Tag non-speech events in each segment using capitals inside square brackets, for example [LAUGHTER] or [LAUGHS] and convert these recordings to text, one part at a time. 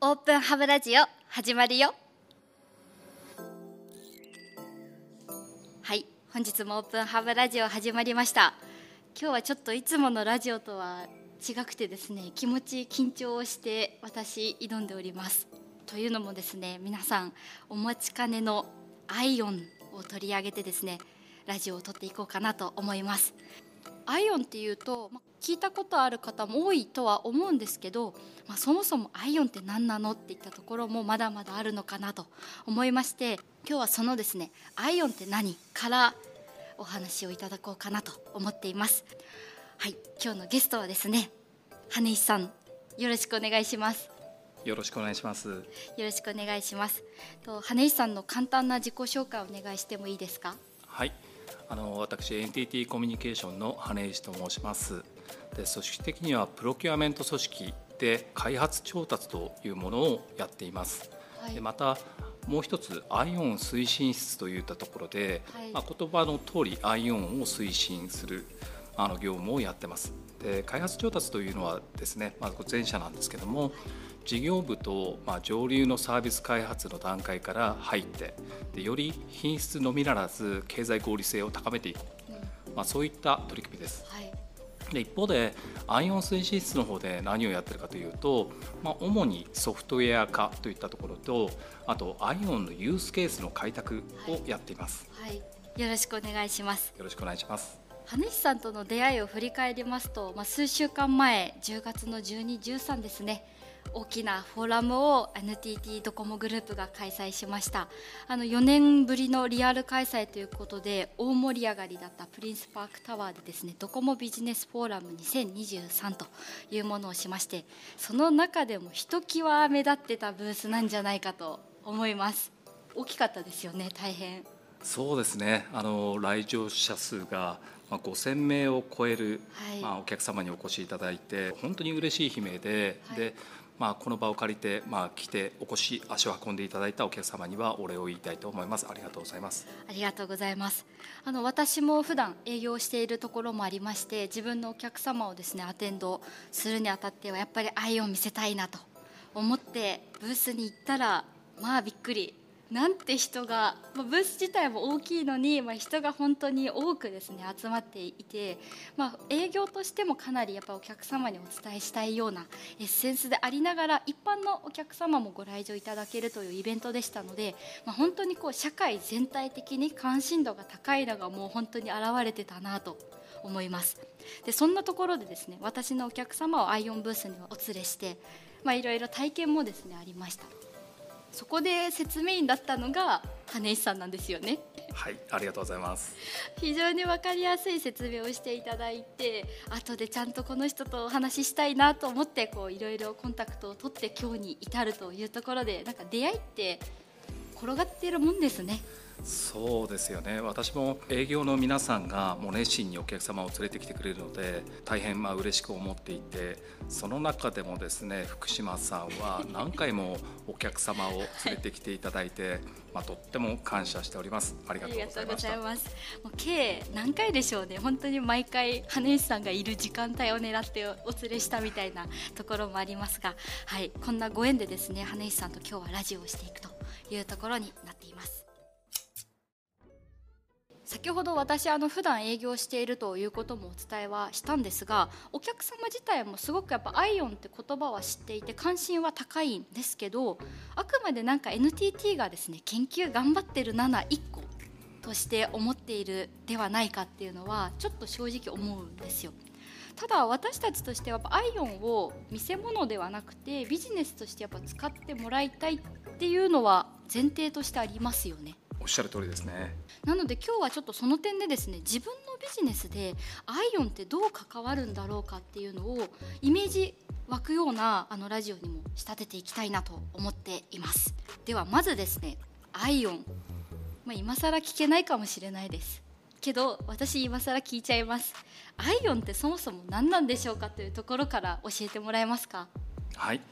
オープンハブラジオ始まるよ。はい本日もオープンハブラジオ始まりました。今日はちょっといつものラジオとは違くてですね気持ち緊張をして私挑んでおります。というのもですね皆さんお待ちかねのアイオンを取り上げてですねラジオを撮っていこうかなと思います。アイオンっていうと、ま聞いたことある方も多いとは思うんですけど、まあ、そもそもアイオンって何なのっていったところもまだまだあるのかなと思いまして今日はそのですねアイオンって何からお話をいただこうかなと思っています。はい今日のゲストはですね羽石さんよろしくお願いします。よろしくお願いします。よろしくお願いします。と羽石さんの簡単な自己紹介をお願いしてもいいですか？はいあの私 NTT コミュニケーションの羽石と申しますで組織的にはプロキュアメント組織で開発調達というものをやっています、はい、でまたもう一つアイオン推進室といったところで、はい、まあ、言葉の通りアイオンを推進するあの業務をやってます。で開発調達というのはですね、まず前者なんですけども事業部と、まあ、上流のサービス開発の段階から入ってでより品質のみならず経済合理性を高めていく、うん、まあ、そういった取り組みです。はいで一方でアイオン推進室の方で何をやってるかというと、まあ、主にソフトウェア化といったところとあとアイオンのユースケースの開拓をやっています、はい、はい、よろしくお願いします。よろしくお願いします。羽西さんとの出会いを振り返りますと、まあ、数週間前10月の12、13ですね大きなフォーラムを NTT ドコモグループが開催しました。あの4年ぶりのリアル開催ということで大盛り上がりだったプリンスパークタワーでですねドコモビジネスフォーラム2023というものをしましてその中でもひときわ目立ってたブースなんじゃないかと思います。大きかったですよね大変。そうですね。あの来場者数がまあ、5000名を超える、はい、まあ、お客様にお越しいただいて本当に嬉しい悲鳴ではい、でまあ、この場を借りて、まあ、来てお越し足を運んでいただいたお客様にはお礼を言いたいと思います。ありがとうございます。ありがとうございます。あの私も普段営業しているところもありまして自分のお客様をですねアテンドするにあたってはやっぱり愛を見せたいなと思ってブースに行ったらまあびっくり。なんて人が、まあ、ブース自体も大きいのに、まあ、人が本当に多くですね集まっていて、まあ、営業としてもかなりやっぱお客様にお伝えしたいようなエッセンスでありながら一般のお客様もご来場いただけるというイベントでしたので、まあ、本当にこう社会全体的に関心度が高いのがもう本当に現れてたなと思います。でそんなところでですね私のお客様をアイオンブースにはお連れしていろいろ体験もですねありました。そこで説明員だったのが羽石さんなんですよね。はいありがとうございます。非常に分かりやすい説明をしていただいて後でちゃんとこの人とお話ししたいなと思ってこういろいろコンタクトを取って今日に至るというところでなんか出会いって転がっているもんですねそうですよね。私も営業の皆さんがもう熱心にお客様を連れてきてくれるので大変まあ嬉しく思っていてその中でもですね福島さんは何回もお客様を連れてきていただいて、はい、まあ、とっても感謝しております。ありがとうございました。もう計何回でしょうね。本当に毎回羽石さんがいる時間帯を狙ってお連れしたみたいなところもありますが、はい、こんなご縁でですね羽石さんと今日はラジオをしていくというところになっています先ほど私あの普段営業しているということもお伝えはしたんですがお客様自体もすごくやっぱアイオンって言葉は知っていて関心は高いんですけどあくまでなんか NTT がですね研究頑張ってる71個として思っているではないかっていうのはちょっと正直思うんですよ。ただ私たちとしてはアイオンを見せ物ではなくてビジネスとしてやっぱ使ってもらいたいっていうのは前提としてありますよね。おっしゃる通りですね。なので今日はちょっとその点でですね自分のビジネスでアイオンってどう関わるんだろうかっていうのをイメージ湧くようなあのラジオにも仕立てていきたいなと思っています。ではまずですねアイオン、まあ、今更聞けないかもしれないです。けど私今更聞いちゃいます。アイオンってそもそも何なんでしょうかというところから教えてもらえますか？はい。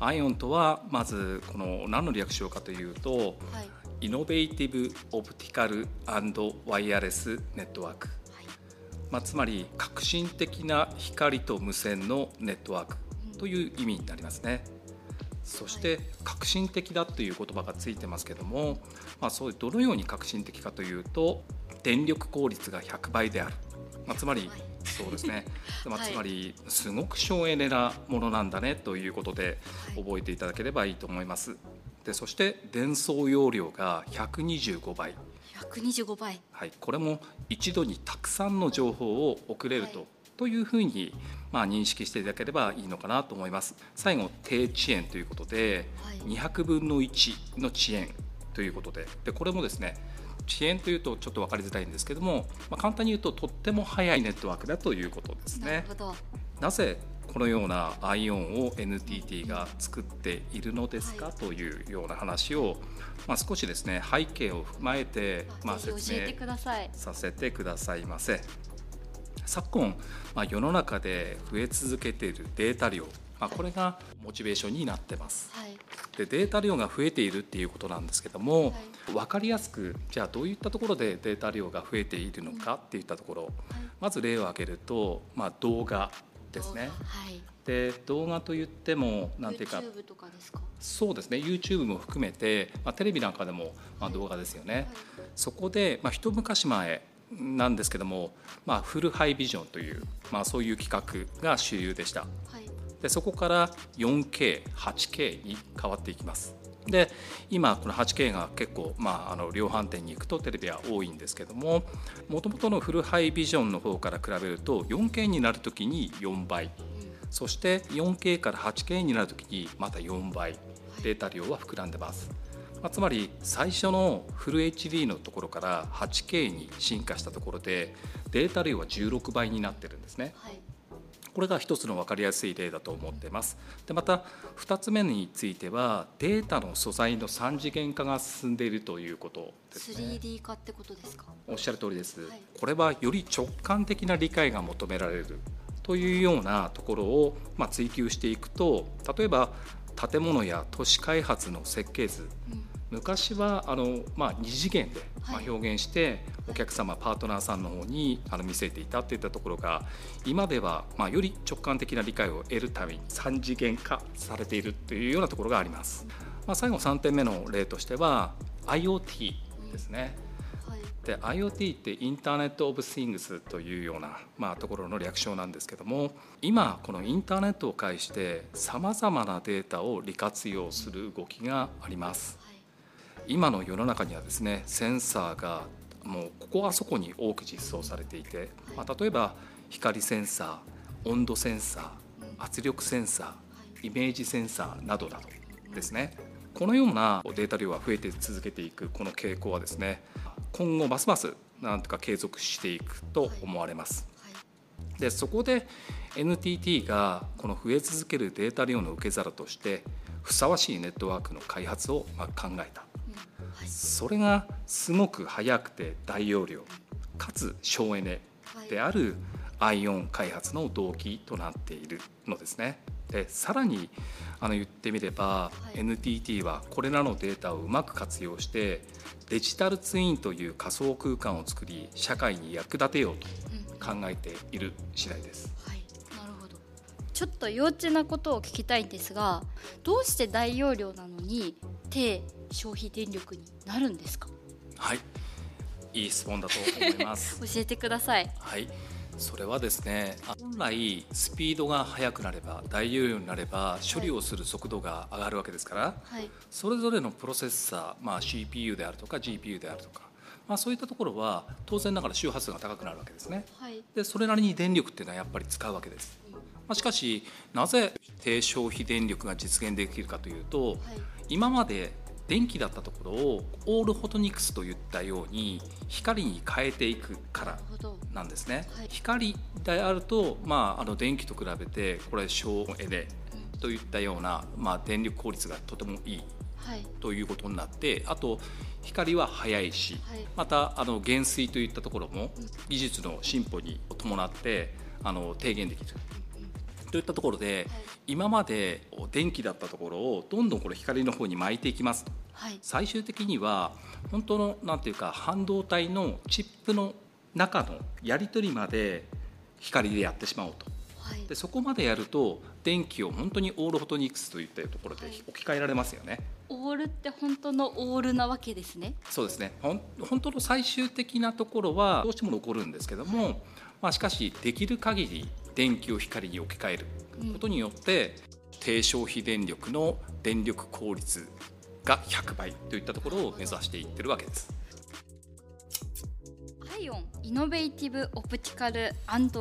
アイオンとはまずこの何の略しようかというと、はいイノベーティブ・オプティカルワイヤレスネットワーク、はい、まあ、つまり革新的な光と無線のネットワークという意味になりますね。そして革新的だという言葉がついてますけども、まあ、そうどのように革新的かというと電力効率が100倍である、まあ、つまり、そうですね、[LAUGHS] まあ、つまりすごく省エネなものなんだねということで覚えていただければいいと思います。でそして伝送容量が125倍。125倍、はい、これも一度にたくさんの情報を送れると,、というふうにまあ、認識していただければいいのかなと思います。最後低遅延ということで、200分の1の遅延ということで。でこれもですね遅延というとちょっと分かりづらいんですけども、まあ、簡単に言うととっても速いネットワークだということですね。なぜこのような ION を NTT が作っているのですか、というような話を、まあ、少しですね背景を踏まえて、まあ、説明させてくださいませ。昨今、まあ、世の中で増え続けているデータ量、まあ、これがモチベーションになってます。はい、でデータ量が増えているっていうことなんですけども、はい、分かりやすくじゃあどういったところでデータ量が増えているのかっていったところ、はい、まず例を挙げると、まあ、動画ですね。で動画といってもなんていうかそうですね。YouTube も含めて、まあ、テレビなんかでも、まあ、動画ですよね。そこで、まあ、一昔前なんですけども、まあ、フルハイビジョンという、まあ、そういう企画が主流でした、はい、でそこから 4K8K に変わっていきますで今この 8K が結構、まあ、あの量販店に行くとテレビは多いんですけどももともとのフルハイビジョンの方から比べると 4K になる時に4倍、うん、そして 4K から 8K になる時にまた4倍。データ量は膨らんでます。まあ、つまり最初のフル HD のところから 8K に進化したところでデータ量は16倍になってるんですね。はい、これが一つの分かりやすい例だと思っています。でまた2つ目についてはデータの素材の3次元化が進んでいるということですね。3D 化ってことですか？おっしゃる通りです。はい、これはより直感的な理解が求められるというようなところをまあ追求していくと例えば建物や都市開発の設計図、うん昔はあの、まあ、2次元で、まあ、表現して、お客様パートナーさんの方にあの見せていたといったところが今では、まあ、より直感的な理解を得るために3次元化されているというようなところがあります。まあ、最後3点目の例としては IoT ですね。で IoT ってインターネット・オブ・シングスというような、まあ、ところの略称なんですけども今このインターネットを介してさまざまなデータを利活用する動きがあります。今の世の中にはですねセンサーがもうここはそこに多く実装されていて、まあ、例えば光センサー温度センサー圧力センサーイメージセンサーなどなどですね。このようなデータ量が増えて続けていくこの傾向はですね今後ますますなんとか継続していくと思われます。でそこで NTT がこの増え続けるデータ量の受け皿としてふさわしいネットワークの開発を考えたそれがすごく速くて大容量かつ省エネである ION 開発の動機となっているのですね。でさらにあの言ってみれば、はい、NTT はこれらのデータをうまく活用してデジタルツインという仮想空間を作り社会に役立てようと考えている次第です。はい、なるほど。ちょっと幼稚なことを聞きたいんですがどうして大容量なのに低消費電力になるんですか？はい。いい質問だと思います。[LAUGHS] 教えてください。はい。それはですね本来スピードが速くなれば大容量になれば処理をする速度が上がるわけですから、はい、それぞれのプロセッサー、まあ、CPU であるとか GPU であるとか、まあ、そういったところは当然ながら周波数が高くなるわけですね、はい、でそれなりに電力っていうのはやっぱり使うわけです、まあ、しかしなぜ低消費電力が実現できるかというと、はい、今まで電気だったところをオールフォトニクスといったように光に変えていくからなんですね。はい、光であると、まあ、あの電気と比べてこれ省エネといったような、まあ、電力効率がとてもいいということになってあと光は速いし、はい、またあの減衰といったところも技術の進歩に伴ってあの低減できる。といったところで、はい、今まで電気だったところをどんどんこれ光の方に巻いていきますと、はい、最終的には本当のなんていうか半導体のチップの中のやり取りまで光でやってしまおうと。はい、でそこまでやると電気を本当にオールフォトニクスといったところで置き換えられますよね。はい、オールって本当のオールなわけですね。そうですね。ほん本当の最終的なところはどうしても残るんですけども、はい、まあしかしできる限り電気を光に置き換える。ことによって、うん、低消費電力の電力効率が100倍といったところを目指していってるわけです。イオンイノベーティブオプティカル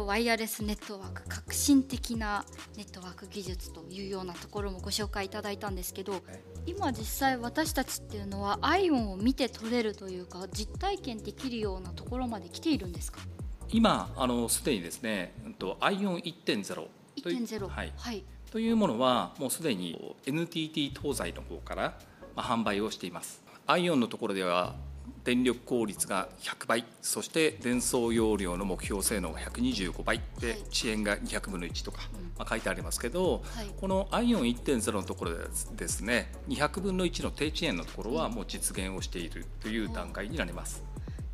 ワイヤレスネットワーク革新的なネットワーク技術というようなところもご紹介いただいたんですけど今実際私たちっていうのはアイオンを見て取れるというか実体験できるようなところまで来ているんですか？今あのすでにですねアイオン1.0という、はい。はい、というものはもうすでに NTT 東西の方から販売をしています。アイオンのところでは電力効率が100倍そして伝送容量の目標性能が125倍で、遅延が200分の1とか、まあ、書いてありますけど、はい、この ION1.0 のところでですね200分の1の低遅延のところはもう実現をしているという段階になります。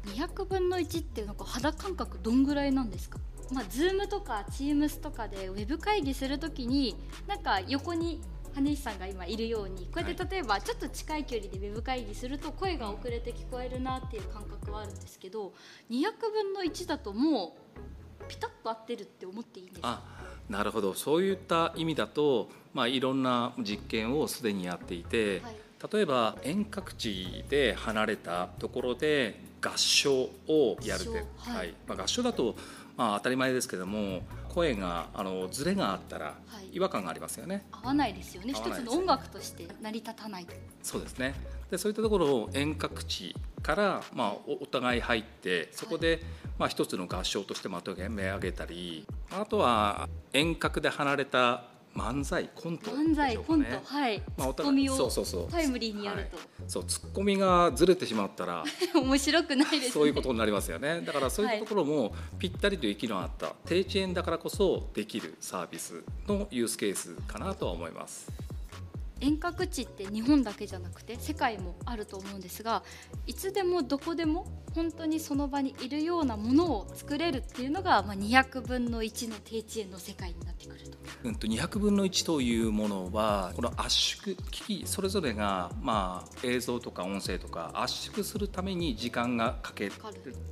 200分の1っていうのか肌感覚どんぐらいなんですか？まあ、Zoom とか Teams とかでウェブ会議するときになんか横に羽石さんが今いるようにこうやって例えばちょっと近い距離でウェブ会議すると声が遅れて聞こえるなっていう感覚はあるんですけど200分の1だともうピタッと合ってるって思っていいんですかなるほど。そういった意味だと、まあ、いろんな実験をすでにやっていて、はい、例えば遠隔地で離れたところで合唱をやるで、はい、はい、まあ、合唱だとまあ、当たり前ですけども声があのズレがあったら違和感がありますよね、合わないですよね。一つの音楽として成り立たないそうですね。でそういったところを遠隔地から、まあ、お互い入ってそこで、まあ、一つの合唱としてまとめ上げたりあとは遠隔で離れた漫才コント、ね、漫才コントはい、まあ、ツッコミをタイムリーにやると、はい、そうツッコミがずれてしまったら [LAUGHS] 面白くないです、ね、そういうことになりますよね。だからそういうところもぴったりと息の合った低遅延だからこそできるサービスのユースケースかなとは思います。遠隔地って日本だけじゃなくて世界もあると思うんですがいつでもどこでも本当にその場にいるようなものを作れるっていうのが、まあ、200分の1の低遅延の世界になってくると。うんと200分の1というものはこの圧縮機器それぞれが、まあ、映像とか音声とか圧縮するために時間がかけ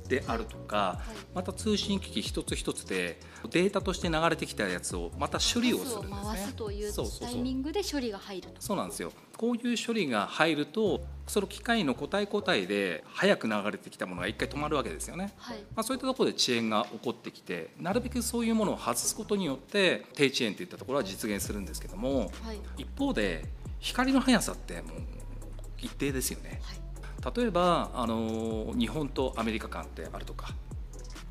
てあるとか、はい、また通信機器一つ一つでデータとして流れてきたやつをまた処理をするんですね。回すというタイミングで処理が入ると。そうなんですよ。こういう処理が入るとその機械の個体個体で早く流れてきたものが一回止まるわけですよね、はい、まあ、そういったところで遅延が起こってきてなるべくそういうものを外すことによって低遅延といったところは実現するんですけども、はい、一方で光の速さってもう一定ですよね、はい、例えばあの日本とアメリカ間ってあるとか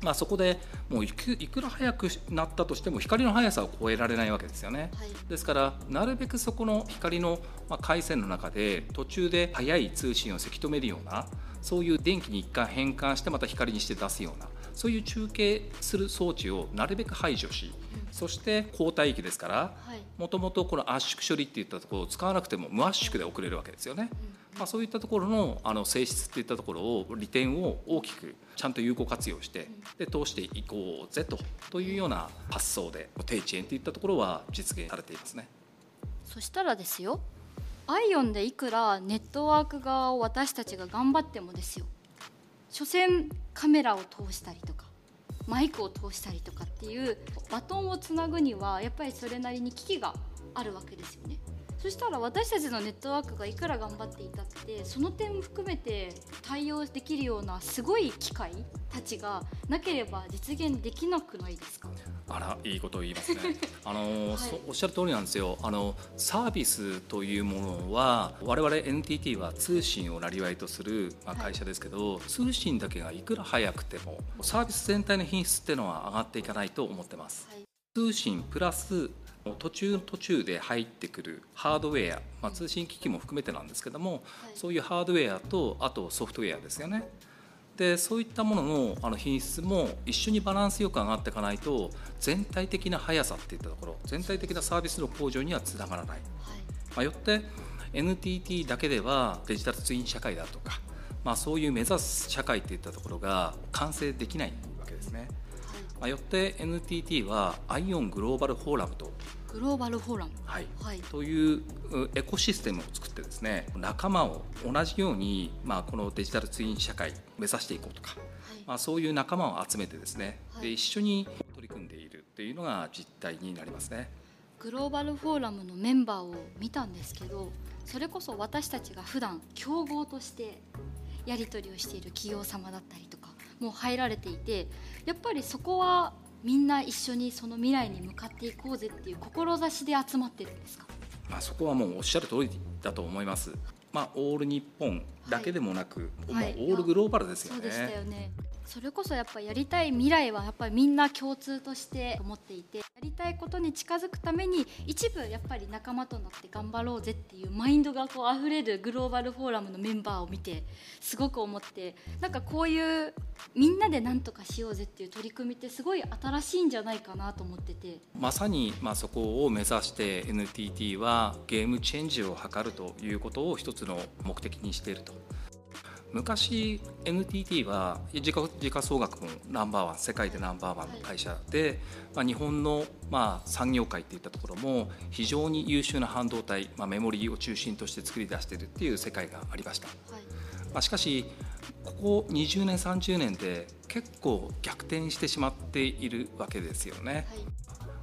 まあ、そこでもういくいくら速くなったとしても光の速さを超えられないわけですよね、はい、ですからなるべくそこの光の回線の中で途中で速い通信をせき止めるようなそういう電気に一回変換してまた光にして出すようなそういう中継する装置をなるべく排除し、そして交代域ですからもともとこの圧縮処理っていったところを使わなくても無圧縮で送れるわけですよね。まあ、そういったところのあの性質っていったところを利点を大きくちゃんと有効活用してで通していこうぜとというような発想で低遅延といったところは実現されていますね。そしたらですよアイオンでいくらネットワーク側を私たちが頑張ってもですよ所詮カメラを通したりとかマイクを通したりとかっていうバトンをつなぐにはやっぱりそれなりに機器があるわけですよね。そしたら私たちのネットワークがいくら頑張っていたってその点も含めて対応できるようなすごい機械たちがなければ実現できなくないですか？あらいいことを言いますね。[LAUGHS] あの、はい、おっしゃる通りなんですよ。あのサービスというものは我々 NTT は通信をなりわいとする、まあ、会社ですけど、はい、通信だけがいくら早くてもサービス全体の品質っていうのは上がっていかないと思ってます、はい、通信プラス途中途中で入ってくるハードウェア、まあ、通信機器も含めてなんですけども、はい、そういうハードウェアとあとソフトウェアですよね。でそういったもののあの品質も一緒にバランスよく上がっていかないと全体的な速さっていったところ全体的なサービスの向上にはつながらない、はい、まあ、よって NTT だけではデジタルツイン社会だとか、まあ、そういう目指す社会っていったところが完成できない。まあ、よって NTT はアイオングローバルフォーラムと。グローバルフォーラム、はい。はい、というエコシステムを作ってですね仲間を同じように、まあ、このデジタルツイン社会目指していこうとか、はい、まあ、そういう仲間を集めてですね、はい、で一緒に取り組んでいるというのが実態になりますね。グローバルフォーラムのメンバーを見たんですけどそれこそ私たちが普段競合としてやり取りをしている企業様だったりとかも入られていてやっぱりそこはみんな一緒にその未来に向かっていこうぜっていう志で集まってるんですか、まあ、そこはもうおっしゃる通りだと思います。まあ、オール日本だけでもなく、はい、オールグローバルですよね。そうでしたよねそれこそやっぱやりたい未来はやっぱりみんな共通として思っていてやりたいことに近づくために一部やっぱり仲間となって頑張ろうぜっていうマインドがこう溢れるグローバルフォーラムのメンバーを見てすごく思ってなんかこういうみんなで何とかしようぜっていう取り組みってすごい新しいんじゃないかなと思っててまさにまあそこを目指して NTT はゲームチェンジを図るということを一つの目的にしていると。昔 NTT は時価時価総額もナンバーワン世界でナンバーワンの会社で、まあ、日本のまあ産業界っていったところも非常に優秀な半導体、まあ、メモリーを中心として作り出しているっていう世界がありました、はい、まあ、しかしここ20年30年で結構逆転してしまっているわけですよね。はい、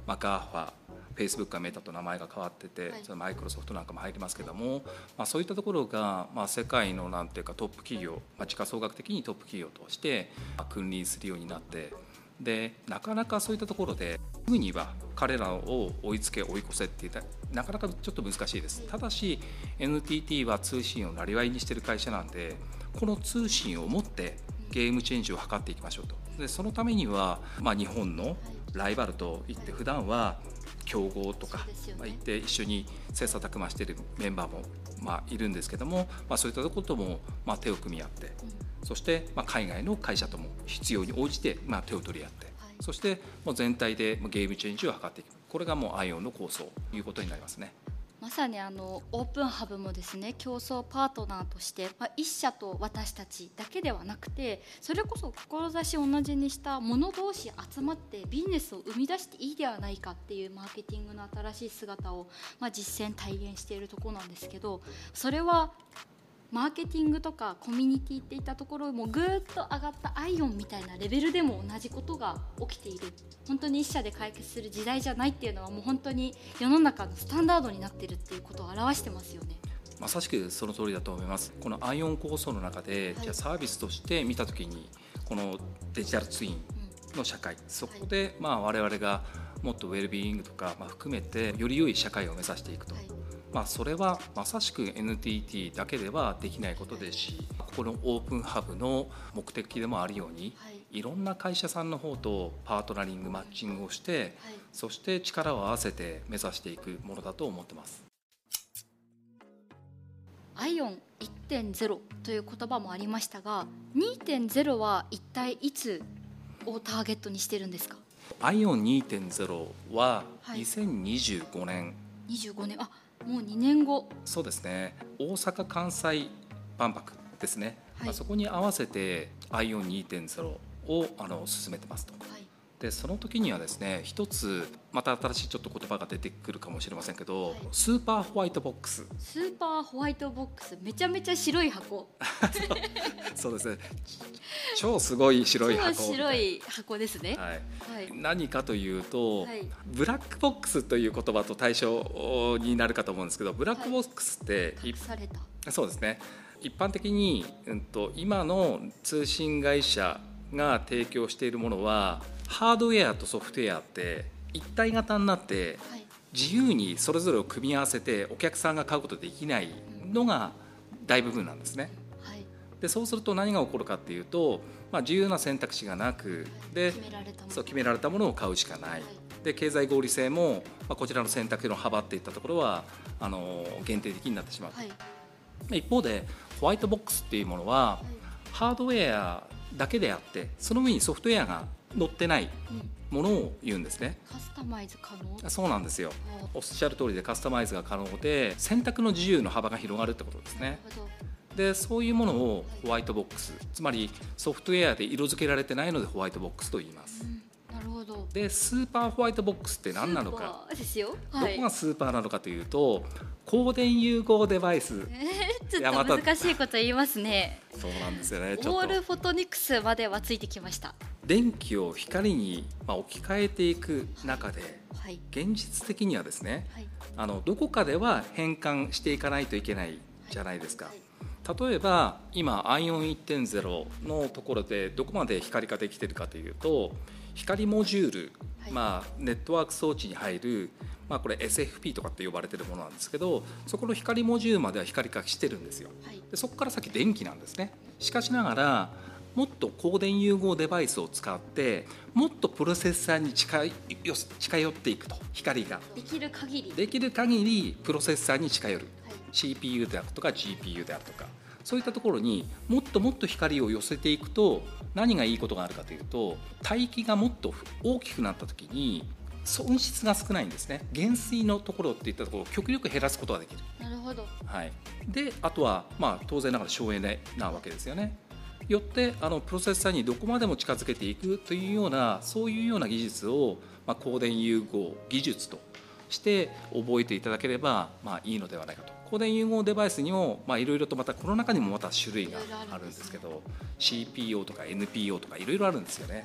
まあ、ガーフェイスブックがメタと名前が変わってて、マイクロソフトなんかも入りますけども、まあ、そういったところが、まあ、世界のなんていうかトップ企業、まあ、時価総額的にトップ企業として君臨するようになってでなかなかそういったところですぐには彼らを追いつけ追い越せって言ったなかなかちょっと難しいです。ただし NTT は通信をなりわいにしてる会社なんでこの通信を持ってゲームチェンジを図っていきましょうと。でそのためには、まあ、日本のライバルといって普段は競合とか、ね、まあ、行って一緒に切磋琢磨しているメンバーも、まあ、いるんですけども、まあ、そういったことも、まあ、手を組み合って、うん、そして、まあ、海外の会社とも必要に応じて、まあ、手を取り合って、はい、そしてもう全体でゲームチェンジを図っていく。これがもうアイオンの構想ということになりますね。まさにあのオープンハブもですね競争パートナーとして、まあ、一社と私たちだけではなくてそれこそ志を同じにした者同士集まってビジネスを生み出していいではないかっていうマーケティングの新しい姿を、まあ、実践体現しているとこなんですけどそれはマーケティングとかコミュニティっていったところもぐーっと上がったアイオンみたいなレベルでも同じことが起きている本当に一社で解決する時代じゃないっていうのはもう本当に世の中のスタンダードになってるっていうことを表してますよね。まさしくその通りだと思います。このアイオン構想の中で、はい、じゃあサービスとして見たときにこのデジタルツインの社会、うん、そこでまあ我々がもっとウェルビーイングとかまあ含めてより良い社会を目指していくと。はいまあ、それはまさしく NTT だけではできないことですしここのオープンハブの目的でもあるように、はい、いろんな会社さんの方とパートナリングマッチングをして、はい、そして力を合わせて目指していくものだと思ってます。アイオン1.0という言葉もありましたが2.0は一体いつをターゲットにしてるんですか？アイオン2.0は2025年、はい、25年あもう2年後。そうですね。大阪・関西万博ですね、はい、まあ、そこに合わせて IOWN2.0 をあの進めてますと。はいでその時にはですね一つまた新しいちょっと言葉が出てくるかもしれませんけど、はい、スーパーホワイトボックス。スーパーホワイトボックス。めちゃめちゃ白い箱。[LAUGHS] そうですね。超すごい白い箱。白い箱ですね、はい、はい、何かというと、はい、ブラックボックスという言葉と対照になるかと思うんですけどブラックボックスって、はい、そうですね。一般的に、うんと今の通信会社が提供しているものはハードウェアとソフトウェアって一体型になって自由にそれぞれを組み合わせてお客さんが買うことできないのが大部分なんですね。でそうすると何が起こるかっていうと、まあ、自由な選択肢がなくでそう決められたものを買うしかない。で経済合理性も、まあ、こちらの選択の幅っていったところはあの限定的になってしまう、はい、一方でホワイトボックスっていうものは、はい、ハードウェアだけであってその上にソフトウェアが載ってないものを言うんですね、カスタマイズ可能？そうなんですよ。お。っしゃる通りでカスタマイズが可能で選択の自由の幅が広がるってことですね。でそういうものをホワイトボックスつまりソフトウェアで色付けられてないのでホワイトボックスと言います、うん、なるほど。でスーパーホワイトボックスって何なのか。ですよ、はい、どこがスーパーなのかというと光電融合デバイス、えー、ちょっと難しいこと言いますね。そうなんですよね。オールフォトニクスまではついてきました。電気を光に置き換えていく中で、はい、現実的にはですね、はい、あのどこかでは変換していかないといけないじゃないですか、はい。例えば今アイオン1.0のところでどこまで光ができてるかというと光モジュール、はい、まあ、ネットワーク装置に入る、まあ、これ SFP とかって呼ばれてるものなんですけどそこの光モジュールまでは光化してるんですよ、はい、でそこから先電気なんですね。しかしながらもっと光電融合デバイスを使ってもっとプロセッサーに近い近寄っていくと光が。できる限り。できる限りプロセッサーに近寄る。CPU であるとか GPU であるとかそういったところにもっともっと光を寄せていくと何がいいことがあるかというと帯域がもっと大きくなった時に損失が少ないんですね。減衰のところっていったところを極力減らすことができる。なるほど、はい、であとは、まあ、当然ながら省エネなわけですよね。よってあのプロセッサーにどこまでも近づけていくというようなそういうような技術を、まあ、光電融合技術として覚えていただければ、まあ、いいのではないかと光電融合デバイスにもいろいろとまたこの中にもまた種類があるんですけど CPO とか NPO とかいろいろあるんですよね、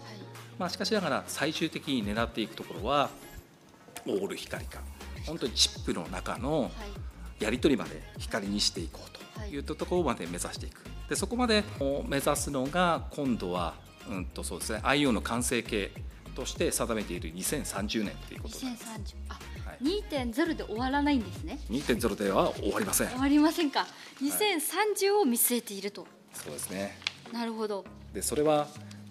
まあ、しかしながら最終的に狙っていくところはオール光か。本当にチップの中のやり取りまで光にしていこうとい。ったところまで目指していく。でそこまで目指すのが今度は、うんとそうですね、IO の完成形として定めている2030年ということで。す。2030あ2.0で終わらないんですね。2.0では終わりません。終わりませんか。2030を見据えていると、はい、そうですね。なるほど。でそれは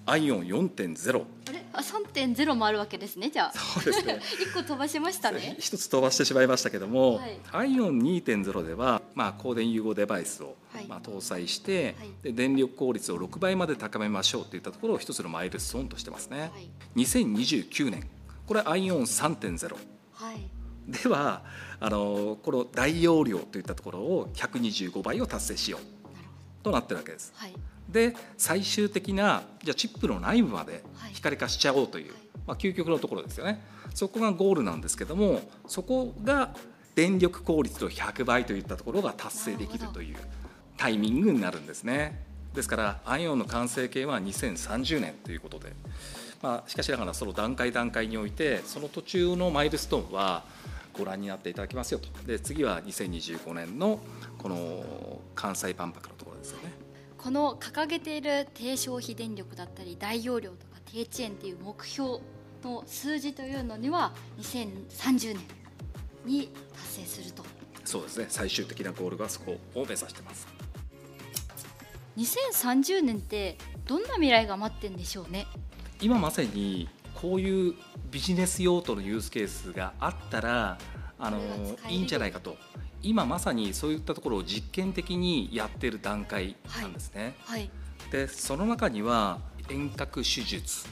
アイオン4.0あれ？あ3.0もあるわけですねじゃあ。そうですね。[LAUGHS] 一個飛ばしましたね。一つ飛ばしてしまいましたけども、はい、アイオン2.0では、まあ、光電融合デバイスを、はい、まあ、搭載して、はい、で電力効率を6倍まで高めましょうといったところを一つのマイルストーンとしてますね、はい、2029年。これアイオン3.0、はい、ではあのこの大容量といったところを125倍を達成しようとなってるわけです。はい、で最終的なじゃあチップの内部まで光化しちゃおうという、はい、まあ、究極のところですよね。そこがゴールなんですけどもそこが電力効率の100倍といったところが達成できるというタイミングになるんですね。ですからアイオンの完成形は2030年ということで、まあ、しかしながらその段階段階においてその途中のマイルストーンはご覧になっていただきますよと。で次は2025年のこの関西万博のところですよね。この掲げている低消費電力だったり大容量とか低遅延っていう目標の数字というのには2030年に達成すると。そうですね。最終的なゴールがそこを目指してます。2030年ってどんな未来が待ってんでしょうね。今まさにこういうビジネス用途のユースケースがあったらあのいいんじゃないかと。今まさにそういったところを実験的にやってる段階なんですね。はい、はい、でその中には遠隔手術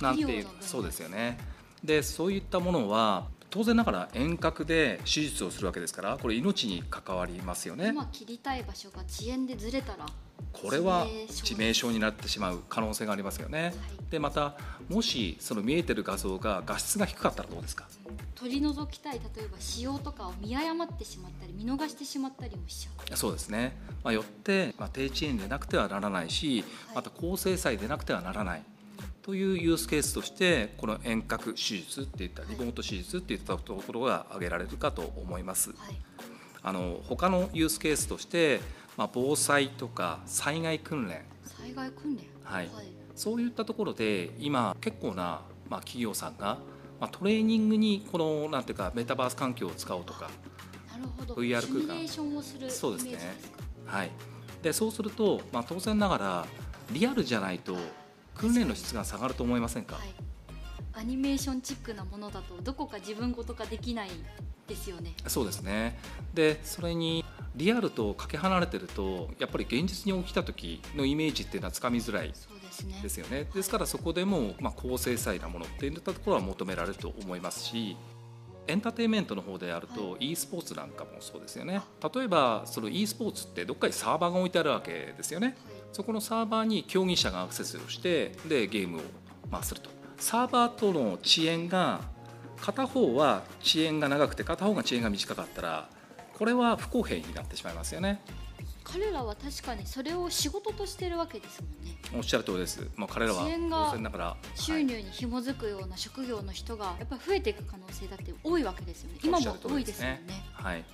なんていうそうですよね。でそういったものは当然ながら遠隔で手術をするわけですからこれ命に関わりますよね。今切りたい場所が遅延でずれたらこれは致命傷になってしまう可能性がありますよね。はい、でまたもしその見えてる画像が画質が低かったらどうですか？取り除きたい例えば仕様とかを見誤ってしまったり見逃してしまったりもしちゃうそうですね、まあ、よって、まあ、低遅延でなくてはならないし、また高精細でなくてはならない。というユースケースとしてこの遠隔手術っていったリモート手術っていったところが挙げられるかと思います。はい、あの他のユースケースとしてまあ、防災とか災害訓練。災害訓練、はい、はい、そういったところで今結構な、まあ、企業さんが、まあ、トレーニングにこのなんていうかメタバース環境を使おうとかなるほど。VR 空間。そうですね。はい。でそうすると、まあ、当然ながらリアルじゃないと訓練の質が下がると思いませんか、はい、アニメーションチックなものだとどこか自分ごと化できないですよね。そうですね。でそれにリアルとかけ離れてるとやっぱり現実に起きた時のイメージっていうのはつかみづらいですよね。ですからそこでも、まあ、高精細なものっていったところは求められると思いますしエンターテインメントの方であると、e スポーツなんかもそうですよね。例えばその e スポーツってどっかにサーバーが置いてあるわけですよね、そこのサーバーに競技者がアクセスをしてでゲームを、まあ、するとサーバーとの遅延が片方は遅延が長くて片方が遅延が短かったらこれは不公平になってしまいますよね。彼らは確かにそれを仕事としてるわけですもんねおっしゃる通りです。まあ、彼らは当然ながら収入に紐づくような職業の人がやっぱり増えていく可能性だって多いわけですよね。今も多いですよね。はい。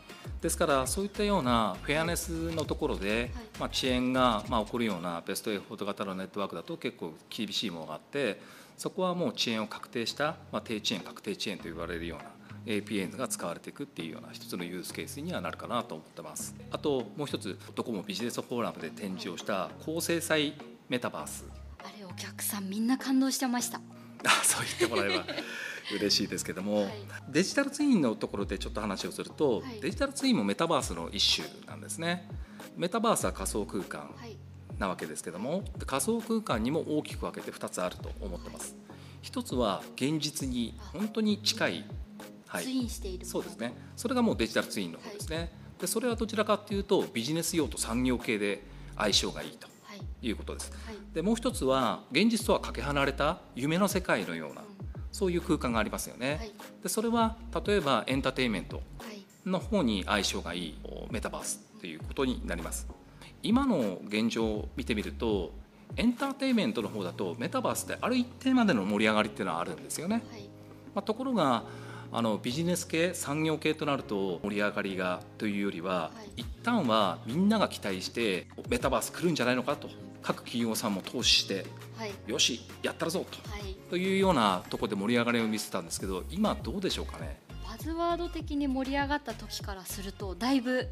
ですからそういったようなフェアネスのところで、まあ、遅延がまあ起こるようなベストエフォート型のネットワークだと結構厳しいものがあってそこはもう遅延を確定した、まあ、低遅延確定遅延と言われるような APN が使われていくっていうような一つのユースケースにはなるかなと思ってます。あともう一つどこもビジネスフォーラムで展示をした高精細メタバース。あれお客さんみんな感動してました。[LAUGHS] あそう言ってもらえば嬉しいですけども、はい、デジタルツインのところでちょっと話をすると、はい、デジタルツインもメタバースの一種なんですね。メタバースは仮想空間なわけですけども仮想空間にも大きく分けて2つあると思ってます。一つは現実に本当に近いはい、ツインしているそうですね。それがもうデジタルツインの方ですね、はい、でそれはどちらかというとビジネス用と産業系で相性がいいということです、はい、でもう一つは現実とはかけ離れた夢の世界のような、うん、そういう空間がありますよね、でそれは例えばエンターテインメントの方に相性がいいメタバースということになります。今の現状を見てみるとエンターテインメントの方だとメタバースってある一定までの盛り上がりっていうのはあるんですよね、まあ、ところがあのビジネス系産業系となると盛り上がりがというよりは、はい、一旦はみんなが期待してメタバース来るんじゃないのかと各企業さんも投資して、はい、よしやったるぞと。はい、というようなところで盛り上がりを見せたんですけど今どうでしょうかね？バズワード的に盛り上がった時からするとだいぶ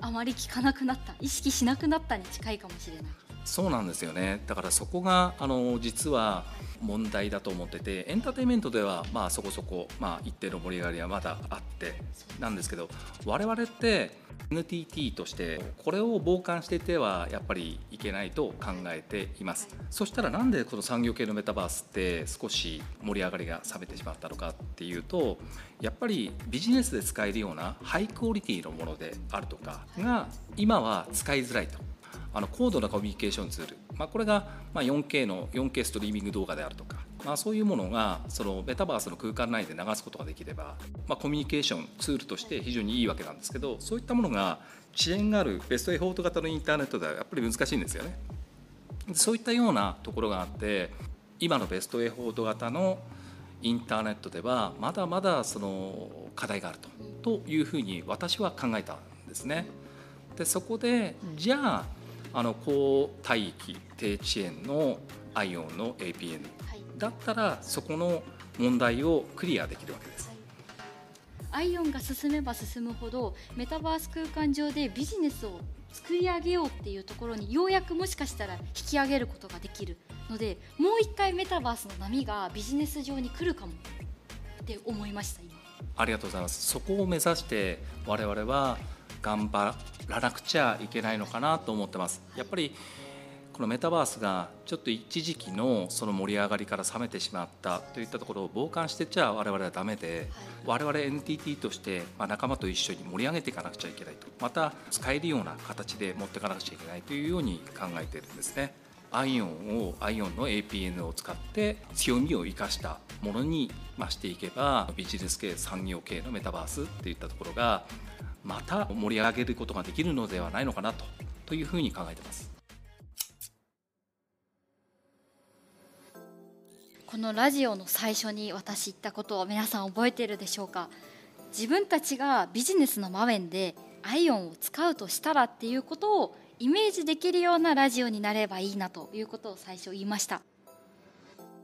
あまり聞かなくなった。意識しなくなったに近いかもしれない。そうなんですよね。だからそこがあの実は問題だと思っててエンターテインメントではまあそこそこまあ一定の盛り上がりはまだあってなんですけど我々って NTT としてこれを傍観しててはやっぱりいけないと考えています。そしたらなんでこの産業系のメタバースって少し盛り上がりが冷めてしまったのかっていうとやっぱりビジネスで使えるようなハイクオリティのものであるとかが今は使いづらいと。あの高度なコミュニケーションツール、まあ、これがま 4K の 4K ストリーミング動画であるとか、まあ、そういうものがそのメタバースの空間内で流すことができれば、まあ、コミュニケーションツールとして非常にいいわけなんですけどそういったものが遅延があるベストエフォート型のインターネットではやっぱり難しいんですよね。そういったようなところがあって今のベストエフォート型のインターネットではまだまだその課題があるとというふうに私は考えたんですね。でそこでじゃああの高帯域低遅延のアイオンの APN だったらそこの問題をクリアできるわけです。アイオンが進めば進むほどメタバース空間上でビジネスを作り上げようっていうところにようやくもしかしたら引き上げることができるのでもう一回メタバースの波がビジネス上に来るかもって思いました今。ありがとうございます。そこを目指して我々は頑張らなくちゃいけないのかなと思ってます。やっぱりこのメタバースがちょっと一時期のその盛り上がりから冷めてしまったといったところを傍観してちゃ我々はダメで、我々 NTT として仲間と一緒に盛り上げていかなくちゃいけないとまた使えるような形で持っていかなくちゃいけないというように考えているんですね。アイオンをアイオンの APN を使って強みを生かしたものに増していけばビジネス系産業系のメタバースっていったところがまた盛り上げることができるのではないのかなとというふうに考えてます。このラジオの最初に私言ったことを皆さん覚えているでしょうか？自分たちがビジネスの場面でアイオンを使うとしたらっていうことをイメージできるようなラジオになればいいなということを最初言いました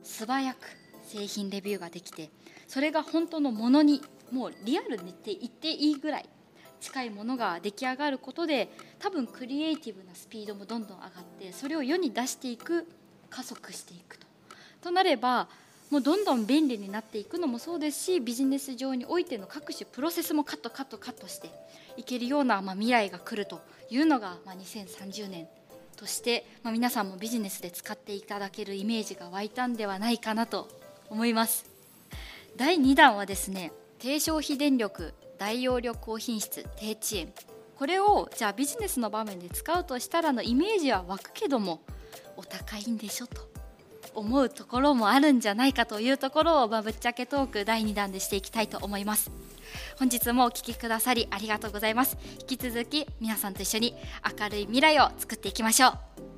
素早く製品レビューができてそれが本当のものにもうリアルにって言っていいぐらい近いものが出来上がることで多分クリエイティブなスピードもどんどん上がってそれを世に出していく加速していくと。となればもうどんどん便利になっていくのもそうですしビジネス上においての各種プロセスもカットカットカットしていけるような、まあ、未来が来るというのが、まあ、2030年として、まあ、皆さんもビジネスで使っていただけるイメージが湧いたんではないかなと思います第2弾はですね低消費電力大容量高品質低遅延。これをじゃあビジネスの場面で使うとしたらのイメージは湧くけどもお高いんでしょと。思うところもあるんじゃないかというところを、まあ、ぶっちゃけトーク第2弾でしていきたいと思います。本日もお聴きくださりありがとうございます。引き続き皆さんと一緒に明るい未来を作っていきましょう。